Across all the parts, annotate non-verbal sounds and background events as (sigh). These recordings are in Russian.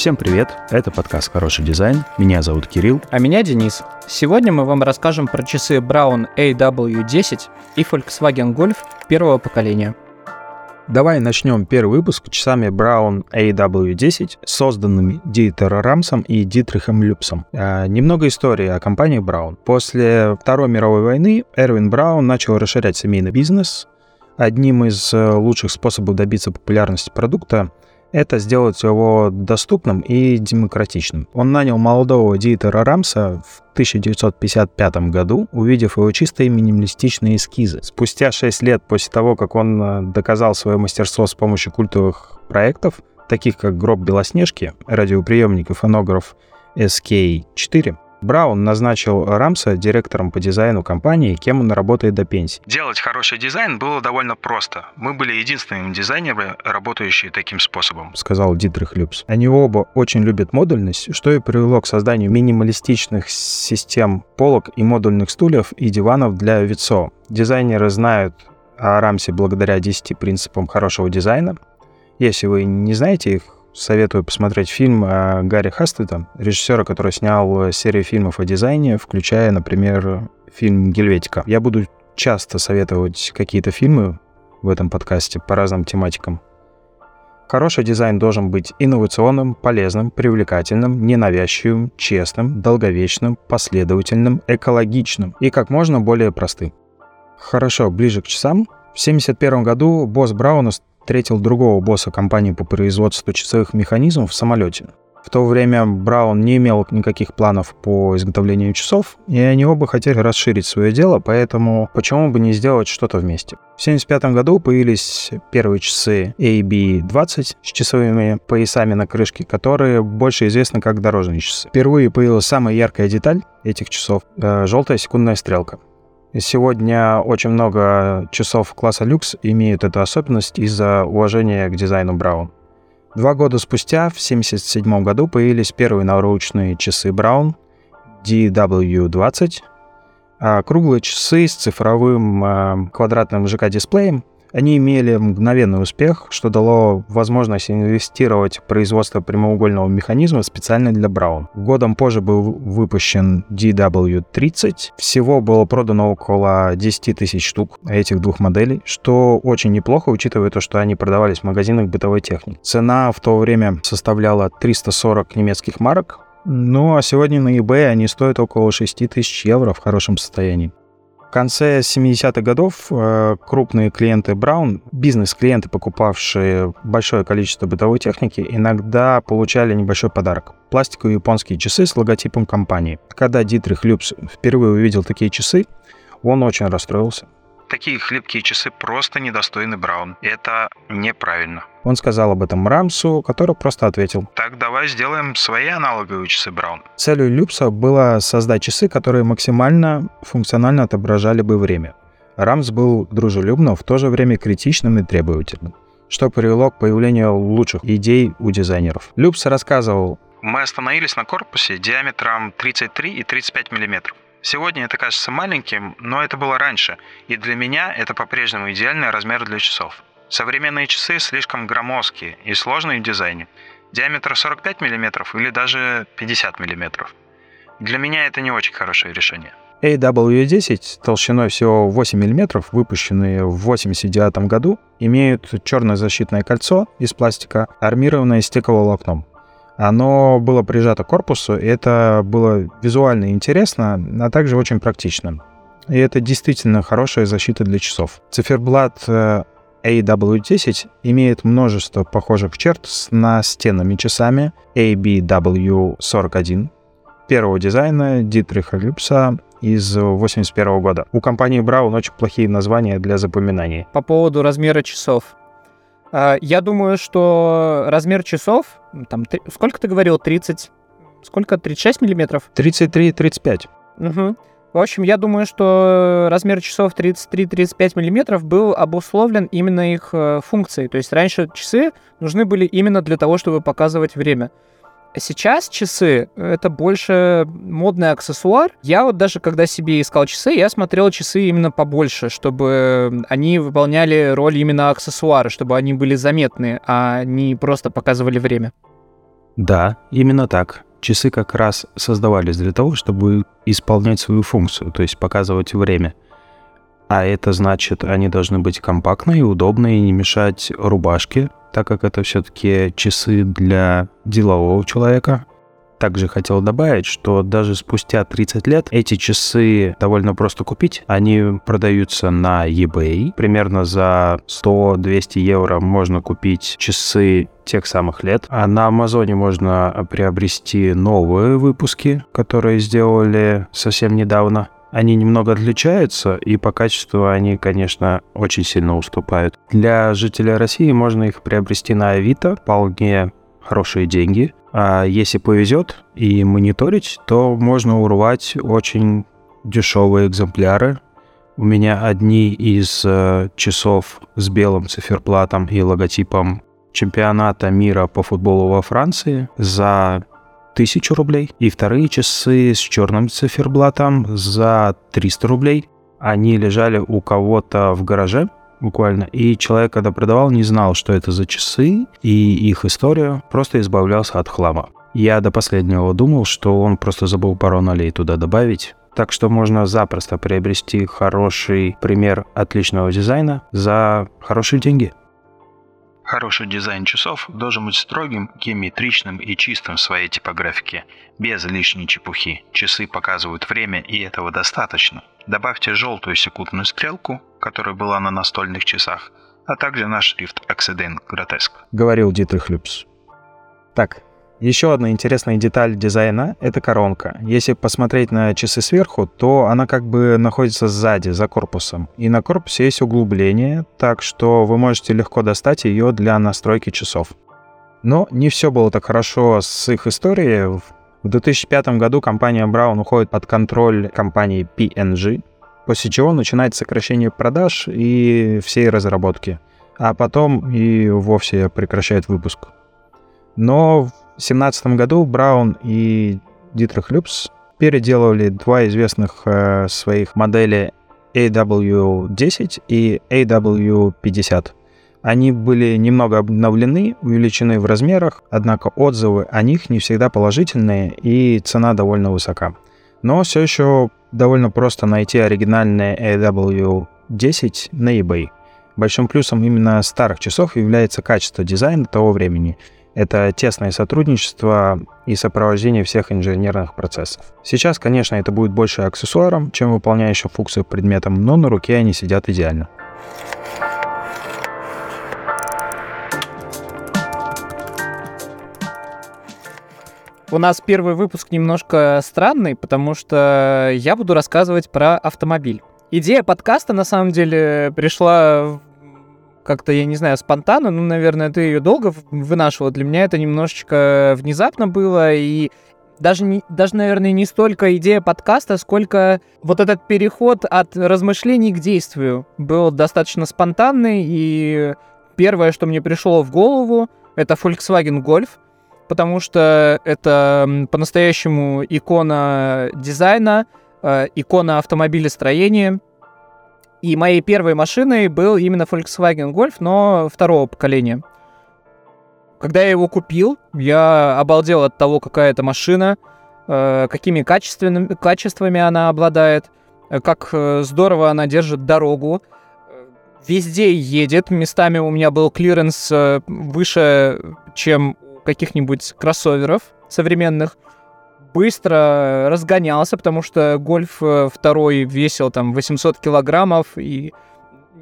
Всем привет, это подкаст «Хороший дизайн», меня зовут Кирилл. А меня Денис. Сегодня мы вам расскажем про часы Brown AW10 и Volkswagen Golf первого поколения. Давай начнем первый выпуск часами Brown AW10, созданными Дитером Рамсом и Дитрихом Люпсом. А, немного истории о компании Brown. После Второй мировой войны Эрвин Браун начал расширять семейный бизнес. Одним из э, лучших способов добиться популярности продукта это сделать его доступным и демократичным. Он нанял молодого Диетера Рамса в 1955 году, увидев его чистые минималистичные эскизы. Спустя 6 лет после того, как он э, доказал свое мастерство с помощью культовых проектов, таких как «Гроб Белоснежки», радиоприемник и фонограф SK-4, Браун назначил Рамса директором по дизайну компании, кем он работает до пенсии. Делать хороший дизайн было довольно просто. Мы были единственными дизайнерами, работающие таким способом, сказал Дитрих Люпс. Они оба очень любят модульность, что и привело к созданию минималистичных систем полок и модульных стульев и диванов для ВИЦО. Дизайнеры знают о Рамсе благодаря 10 принципам хорошего дизайна. Если вы не знаете их, Советую посмотреть фильм Гарри Хастеда, режиссера, который снял серию фильмов о дизайне, включая, например, фильм «Гельветика». Я буду часто советовать какие-то фильмы в этом подкасте по разным тематикам. Хороший дизайн должен быть инновационным, полезным, привлекательным, ненавязчивым, честным, долговечным, последовательным, экологичным и как можно более простым. Хорошо, ближе к часам. В 1971 году босс Брауна встретил другого босса компании по производству часовых механизмов в самолете. В то время Браун не имел никаких планов по изготовлению часов, и они оба хотели расширить свое дело, поэтому почему бы не сделать что-то вместе. В 1975 году появились первые часы AB20 с часовыми поясами на крышке, которые больше известны как дорожные часы. Впервые появилась самая яркая деталь этих часов э, — желтая секундная стрелка. Сегодня очень много часов класса люкс имеют эту особенность из-за уважения к дизайну Браун. Два года спустя, в 1977 году, появились первые наручные часы Браун DW20, а круглые часы с цифровым э, квадратным ЖК-дисплеем они имели мгновенный успех, что дало возможность инвестировать в производство прямоугольного механизма специально для Браун. Годом позже был выпущен DW30. Всего было продано около 10 тысяч штук этих двух моделей, что очень неплохо, учитывая то, что они продавались в магазинах бытовой техники. Цена в то время составляла 340 немецких марок, ну а сегодня на eBay они стоят около 6 тысяч евро в хорошем состоянии. В конце 70-х годов э, крупные клиенты Brown, бизнес-клиенты, покупавшие большое количество бытовой техники, иногда получали небольшой подарок. Пластиковые японские часы с логотипом компании. Когда Дитрих Люпс впервые увидел такие часы, он очень расстроился. Такие хлипкие часы просто недостойны Браун. Это неправильно. Он сказал об этом Рамсу, который просто ответил. Так давай сделаем свои аналоговые часы Браун. Целью Люпса было создать часы, которые максимально функционально отображали бы время. Рамс был дружелюбным, в то же время критичным и требовательным, что привело к появлению лучших идей у дизайнеров. Люпс рассказывал, мы остановились на корпусе диаметром 33 и 35 миллиметров. Сегодня это кажется маленьким, но это было раньше, и для меня это по-прежнему идеальный размер для часов. Современные часы слишком громоздкие и сложные в дизайне. Диаметр 45 мм или даже 50 мм. Для меня это не очень хорошее решение. AW10 толщиной всего 8 мм, выпущенные в 1989 году, имеют черное защитное кольцо из пластика, армированное стекловолокном. Оно было прижато к корпусу, и это было визуально интересно, а также очень практично. И это действительно хорошая защита для часов. Циферблат э, AW10 имеет множество похожих черт с настенными часами ABW41 первого дизайна Дитриха Люпса из 81 года. У компании Браун очень плохие названия для запоминания. По поводу размера часов. А, я думаю, что размер часов, там, сколько ты говорил, 30, сколько, 36 миллиметров? 33-35. Угу. В общем, я думаю, что размер часов 33-35 миллиметров был обусловлен именно их э, функцией. То есть раньше часы нужны были именно для того, чтобы показывать время. Сейчас часы — это больше модный аксессуар. Я вот даже когда себе искал часы, я смотрел часы именно побольше, чтобы они выполняли роль именно аксессуара, чтобы они были заметны, а не просто показывали время. Да, именно так. Часы как раз создавались для того, чтобы исполнять свою функцию, то есть показывать время. А это значит, они должны быть компактные, удобные не мешать рубашке, так как это все-таки часы для делового человека, также хотел добавить, что даже спустя 30 лет эти часы довольно просто купить. Они продаются на eBay. Примерно за 100-200 евро можно купить часы тех самых лет. А на Амазоне можно приобрести новые выпуски, которые сделали совсем недавно. Они немного отличаются, и по качеству они, конечно, очень сильно уступают. Для жителей России можно их приобрести на Авито, вполне хорошие деньги. А если повезет и мониторить, то можно урвать очень дешевые экземпляры. У меня одни из э, часов с белым циферблатом и логотипом чемпионата мира по футболу во Франции за тысячу рублей. И вторые часы с черным циферблатом за 300 рублей. Они лежали у кого-то в гараже буквально. И человек, когда продавал, не знал, что это за часы и их историю, просто избавлялся от хлама. Я до последнего думал, что он просто забыл пару нолей туда добавить. Так что можно запросто приобрести хороший пример отличного дизайна за хорошие деньги. Хороший дизайн часов должен быть строгим, геометричным и чистым в своей типографике, без лишней чепухи. Часы показывают время, и этого достаточно. Добавьте желтую секундную стрелку, которая была на настольных часах, а также наш шрифт Accident Grotesque. Говорил Дитрих Люпс. Так, еще одна интересная деталь дизайна — это коронка. Если посмотреть на часы сверху, то она как бы находится сзади, за корпусом. И на корпусе есть углубление, так что вы можете легко достать ее для настройки часов. Но не все было так хорошо с их историей. В 2005 году компания Brown уходит под контроль компании P&G, после чего начинается сокращение продаж и всей разработки. А потом и вовсе прекращает выпуск. Но 2017 году Браун и Дитрих Люпс переделывали два известных э, своих модели AW10 и AW50. Они были немного обновлены, увеличены в размерах, однако отзывы о них не всегда положительные и цена довольно высока. Но все еще довольно просто найти оригинальные AW10 на eBay. Большим плюсом именно старых часов является качество дизайна того времени – это тесное сотрудничество и сопровождение всех инженерных процессов. Сейчас, конечно, это будет больше аксессуаром, чем выполняющим функцию предметом, но на руке они сидят идеально. У нас первый выпуск немножко странный, потому что я буду рассказывать про автомобиль. Идея подкаста, на самом деле, пришла как-то, я не знаю, спонтанно, ну, наверное, ты ее долго вынашивал. Для меня это немножечко внезапно было, и даже, не, даже, наверное, не столько идея подкаста, сколько вот этот переход от размышлений к действию был достаточно спонтанный, и первое, что мне пришло в голову, это Volkswagen Golf, потому что это по-настоящему икона дизайна, э, икона автомобилестроения, и моей первой машиной был именно Volkswagen Golf, но второго поколения. Когда я его купил, я обалдел от того, какая это машина, э, какими качественными, качествами она обладает, э, как э, здорово она держит дорогу. Везде едет. Местами у меня был клиренс выше, чем у каких-нибудь кроссоверов современных быстро разгонялся, потому что гольф э, второй весил там 800 килограммов, и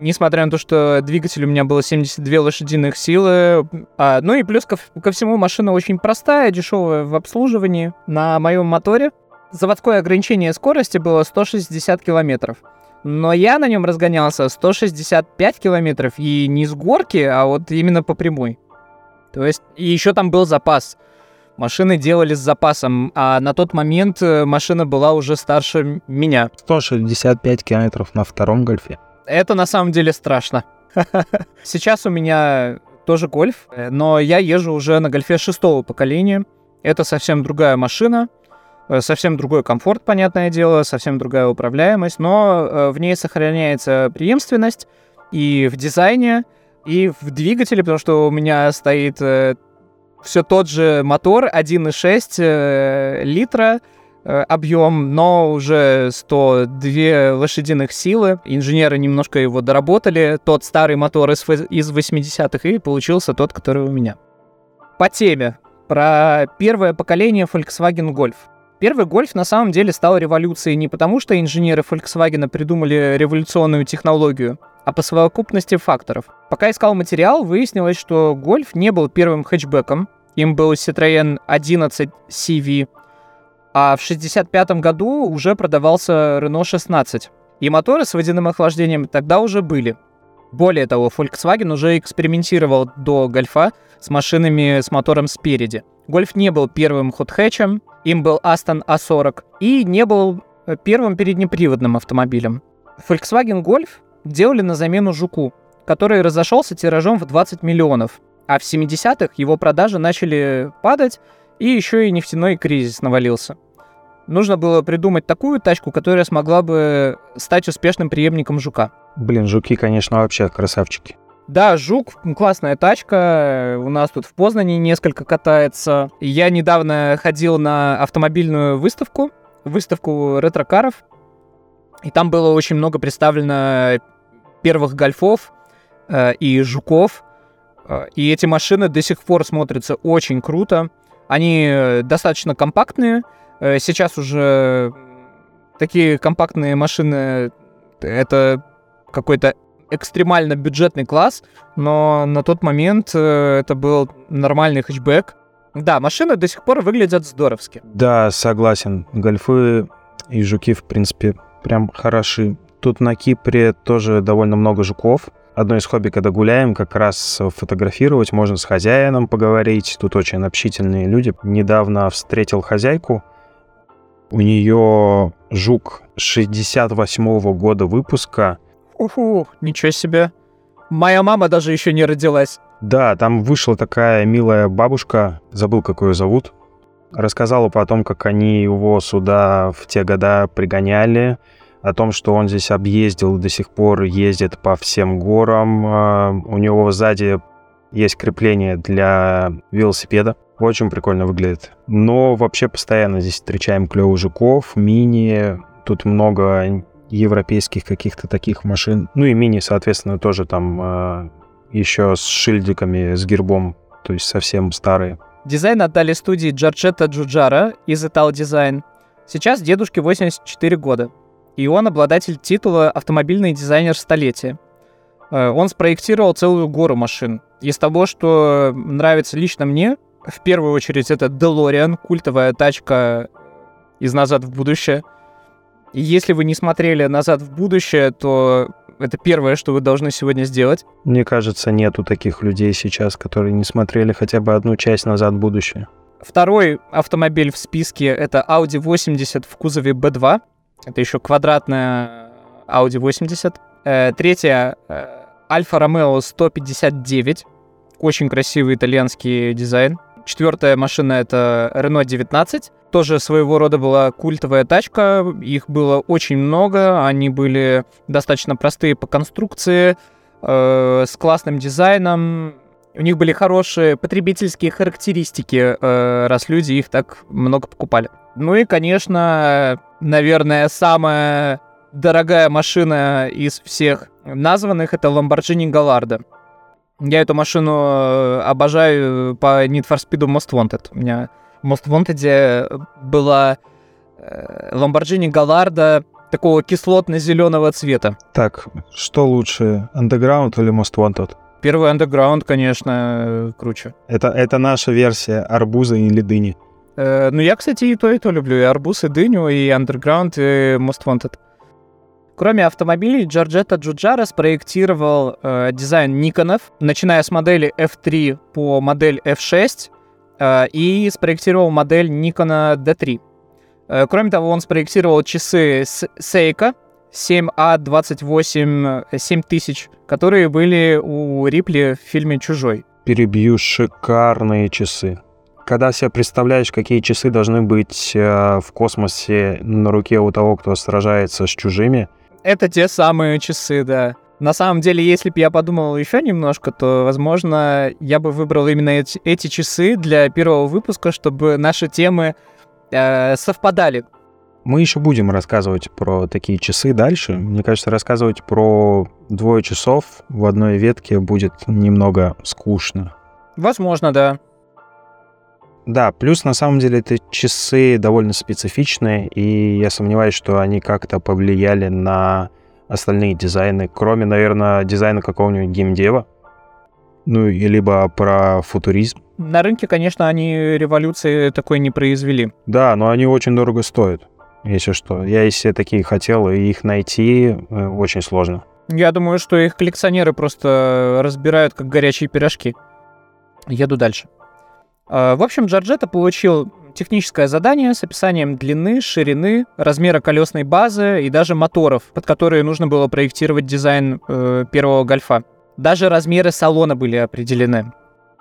несмотря на то, что двигатель у меня было 72 лошадиных силы, а, ну и плюс ко, ко всему машина очень простая, дешевая в обслуживании. На моем моторе заводское ограничение скорости было 160 километров. Но я на нем разгонялся 165 километров, и не с горки, а вот именно по прямой. То есть, и еще там был запас. Машины делали с запасом, а на тот момент э, машина была уже старше меня. 165 километров на втором гольфе. Это на самом деле страшно. (laughs) Сейчас у меня тоже гольф, э, но я езжу уже на гольфе шестого поколения. Это совсем другая машина, э, совсем другой комфорт, понятное дело, совсем другая управляемость, но в ней сохраняется преемственность и в дизайне, и в двигателе, потому что у меня стоит Все тот же мотор 1,6 э, литра, э, объем, но уже 102 лошадиных силы. Инженеры немножко его доработали. Тот старый мотор из, из 80-х, и получился тот, который у меня. По теме. Про первое поколение Volkswagen Golf. Первый гольф на самом деле стал революцией не потому, что инженеры Volkswagen придумали революционную технологию, а по совокупности факторов. Пока искал материал, выяснилось, что гольф не был первым хэтчбеком, им был Citroёn 11 CV, а в 1965 году уже продавался Renault 16. И моторы с водяным охлаждением тогда уже были. Более того, Volkswagen уже экспериментировал до Гольфа с машинами с мотором спереди. Гольф не был первым хот-хэтчем, им был Aston A40, и не был э, первым переднеприводным автомобилем. Volkswagen Golf делали на замену Жуку, который разошелся тиражом в 20 миллионов, а в 70-х его продажи начали падать, и еще и нефтяной кризис навалился. Нужно было придумать такую тачку, которая смогла бы стать успешным преемником Жука. Блин, Жуки, конечно, вообще красавчики. Да, Жук классная тачка. У нас тут в Познане несколько катается. Я недавно ходил на автомобильную выставку, выставку ретро-каров. И там было очень много представлено первых гольфов э, и жуков. Э, и эти машины до сих пор смотрятся очень круто. Они достаточно компактные. Э, сейчас уже такие компактные машины это какой-то экстремально бюджетный класс, но на тот момент э, это был нормальный хэтчбэк. Да, машины до сих пор выглядят здоровски. Да, согласен. Гольфы и жуки, в принципе, прям хороши. Тут на Кипре тоже довольно много жуков. Одно из хобби, когда гуляем, как раз фотографировать, можно с хозяином поговорить. Тут очень общительные люди. Недавно встретил хозяйку. У нее жук 68 -го года выпуска, Уху, ничего себе. Моя мама даже еще не родилась. Да, там вышла такая милая бабушка, забыл, как ее зовут, рассказала потом, как они его сюда в те года пригоняли, о том, что он здесь объездил, до сих пор ездит по всем горам. А, у него сзади есть крепление для велосипеда. Очень прикольно выглядит. Но вообще постоянно здесь встречаем клевых жуков, мини. Тут много европейских каких-то таких машин. Ну и мини, соответственно, тоже там э, еще с шильдиками, с гербом, то есть совсем старые. Дизайн отдали студии Джорджетта Джуджара из Ital Design. Сейчас дедушке 84 года, и он обладатель титула «Автомобильный дизайнер столетия». Э, он спроектировал целую гору машин. Из того, что нравится лично мне, в первую очередь это DeLorean, культовая тачка из «Назад в будущее», и если вы не смотрели «Назад в будущее», то это первое, что вы должны сегодня сделать. Мне кажется, нету таких людей сейчас, которые не смотрели хотя бы одну часть «Назад в будущее». Второй автомобиль в списке — это Audi 80 в кузове B2. Это еще квадратная Audi 80. Э, третья э, — Alfa Romeo 159. Очень красивый итальянский дизайн. Четвертая машина — это Renault 19 тоже своего рода была культовая тачка. Их было очень много. Они были достаточно простые по конструкции, э, с классным дизайном. У них были хорошие потребительские характеристики, э, раз люди их так много покупали. Ну и, конечно, наверное, самая дорогая машина из всех названных — это Lamborghini Gallardo. Я эту машину э, обожаю по Need for Speed Most Wanted. У меня Most Wanted была э, Lamborghini Gallardo такого кислотно-зеленого цвета. Так, что лучше, Underground или Most Wanted? Первый Underground, конечно, круче. Это, это наша версия арбуза или дыни. Э, ну, я, кстати, и то, и то люблю. И арбуз, и дыню, и Underground, и Most Wanted. Кроме автомобилей, Джорджетто Джуджара спроектировал э, дизайн Никонов, начиная с модели F3 по модель F6, Э, и спроектировал модель Nikon D3. Э, кроме того, он спроектировал часы Seiko 7A28 7000, которые были у Рипли в фильме «Чужой». Перебью шикарные часы. Когда себе представляешь, какие часы должны быть э, в космосе на руке у того, кто сражается с чужими. Это те самые часы, да. На самом деле, если бы я подумал еще немножко, то, возможно, я бы выбрал именно эти, эти часы для первого выпуска, чтобы наши темы э, совпадали. Мы еще будем рассказывать про такие часы дальше. Мне кажется, рассказывать про двое часов в одной ветке будет немного скучно. Возможно, да. Да, плюс на самом деле эти часы довольно специфичные, и я сомневаюсь, что они как-то повлияли на остальные дизайны, кроме, наверное, дизайна какого-нибудь геймдева, ну, и либо про футуризм. На рынке, конечно, они революции такой не произвели. Да, но они очень дорого стоят, если что. Я если такие хотел, и их найти э, очень сложно. Я думаю, что их коллекционеры просто разбирают как горячие пирожки. Еду дальше. А, в общем, Джорджетта получил техническое задание с описанием длины, ширины, размера колесной базы и даже моторов, под которые нужно было проектировать дизайн э, первого гольфа. Даже размеры салона были определены.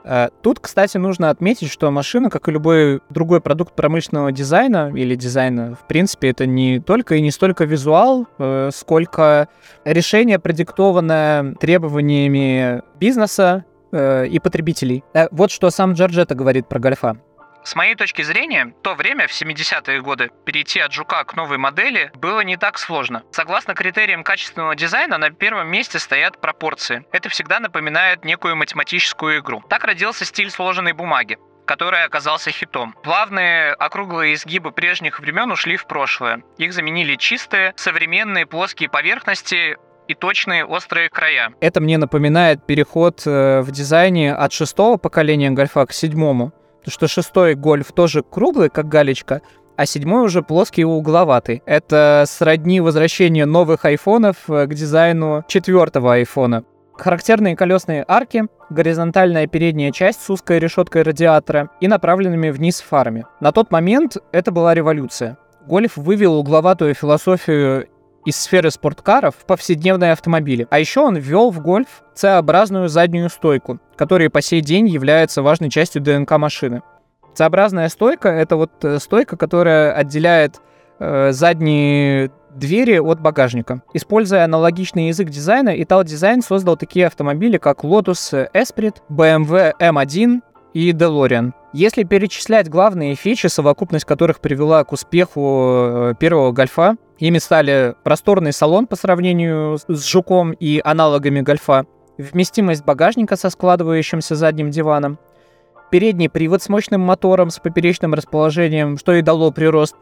Э, тут, кстати, нужно отметить, что машина, как и любой другой продукт промышленного дизайна или дизайна, в принципе, это не только и не столько визуал, э, сколько решение, продиктованное требованиями бизнеса, э, и потребителей. Вот что сам Джорджетта говорит про гольфа. С моей точки зрения, то время, в 70-е годы, перейти от жука к новой модели было не так сложно. Согласно критериям качественного дизайна, на первом месте стоят пропорции. Это всегда напоминает некую математическую игру. Так родился стиль сложенной бумаги который оказался хитом. Плавные округлые изгибы прежних времен ушли в прошлое. Их заменили чистые, современные плоские поверхности, и точные острые края. Это мне напоминает переход э, в дизайне от шестого поколения гольфа к седьмому. Что шестой гольф тоже круглый, как галечка, а седьмой уже плоский и угловатый. Это сродни возвращения новых айфонов э, к дизайну четвертого айфона. Характерные колесные арки, горизонтальная передняя часть с узкой решеткой радиатора и направленными вниз фарами. На тот момент это была революция. Гольф вывел угловатую философию из сферы спорткаров в повседневные автомобили. А еще он ввел в гольф C-образную заднюю стойку, которая по сей день является важной частью ДНК машины. C-образная стойка — это вот э, стойка, которая отделяет э, задние двери от багажника. Используя аналогичный язык дизайна, Ital Design создал такие автомобили, как Lotus Esprit, BMW M1 и DeLorean. Если перечислять главные фичи, совокупность которых привела к успеху э, первого гольфа, ими стали просторный салон по сравнению с жуком и аналогами гольфа, вместимость багажника со складывающимся задним диваном, передний привод с мощным мотором с поперечным расположением, что и дало прирост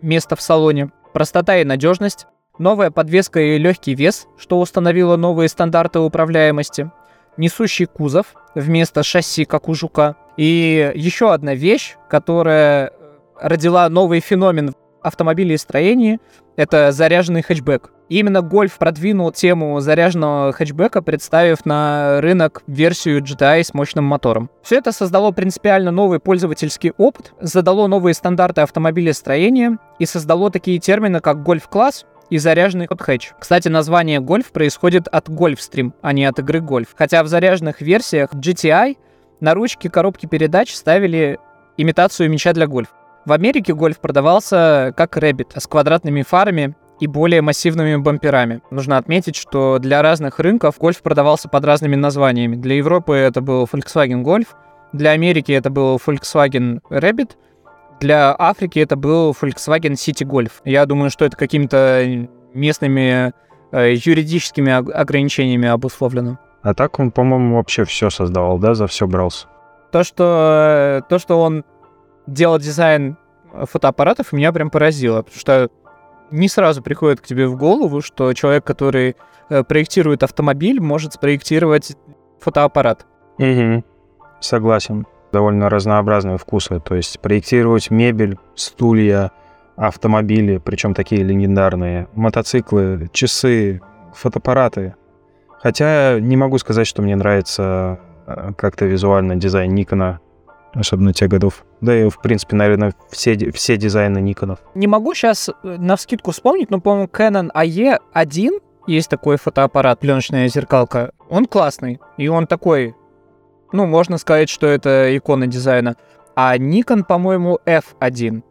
места в салоне, простота и надежность, новая подвеска и легкий вес, что установило новые стандарты управляемости, несущий кузов вместо шасси, как у жука, и еще одна вещь, которая родила новый феномен автомобилестроении, это заряженный хэтчбэк. Именно Гольф продвинул тему заряженного хэтчбека, представив на рынок версию GTI с мощным мотором. Все это создало принципиально новый пользовательский опыт, задало новые стандарты автомобилестроения и создало такие термины, как гольф-класс и заряженный хот хэтч. Кстати, название гольф происходит от Гольфстрим, а не от игры гольф. Хотя в заряженных версиях GTI на ручки коробки передач ставили имитацию мяча для гольфа. В Америке Golf продавался как Rabbit с квадратными фарами и более массивными бамперами. Нужно отметить, что для разных рынков Golf продавался под разными названиями. Для Европы это был Volkswagen Golf, для Америки это был Volkswagen Rabbit, для Африки это был Volkswagen City Golf. Я думаю, что это какими-то местными э, юридическими ограничениями обусловлено. А так он, по-моему, вообще все создавал, да, за все брался. То, что, то, что он делал дизайн фотоаппаратов, меня прям поразило, потому что не сразу приходит к тебе в голову, что человек, который э, проектирует автомобиль, может спроектировать фотоаппарат. Угу. Согласен. Довольно разнообразные вкусы. То есть проектировать мебель, стулья, автомобили, причем такие легендарные, мотоциклы, часы, фотоаппараты. Хотя не могу сказать, что мне нравится э, как-то визуально дизайн Никона, особенно тех годов. Да и, в принципе, наверное, все, все дизайны Никонов. Не могу сейчас э, на скидку вспомнить, но, по-моему, Canon AE1 есть такой фотоаппарат, пленочная зеркалка. Он классный, и он такой, ну, можно сказать, что это икона дизайна. А Nikon, по-моему, F1.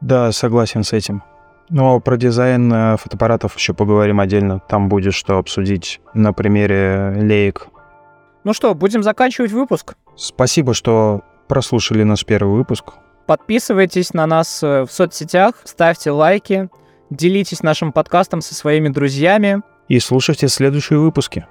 Да, согласен с этим. Но про дизайн э, фотоаппаратов еще поговорим отдельно. Там будет что обсудить на примере леек. Ну что, будем заканчивать выпуск. Спасибо, что прослушали наш первый выпуск. Подписывайтесь на нас э, в соцсетях, ставьте лайки, делитесь нашим подкастом со своими друзьями. И слушайте следующие выпуски.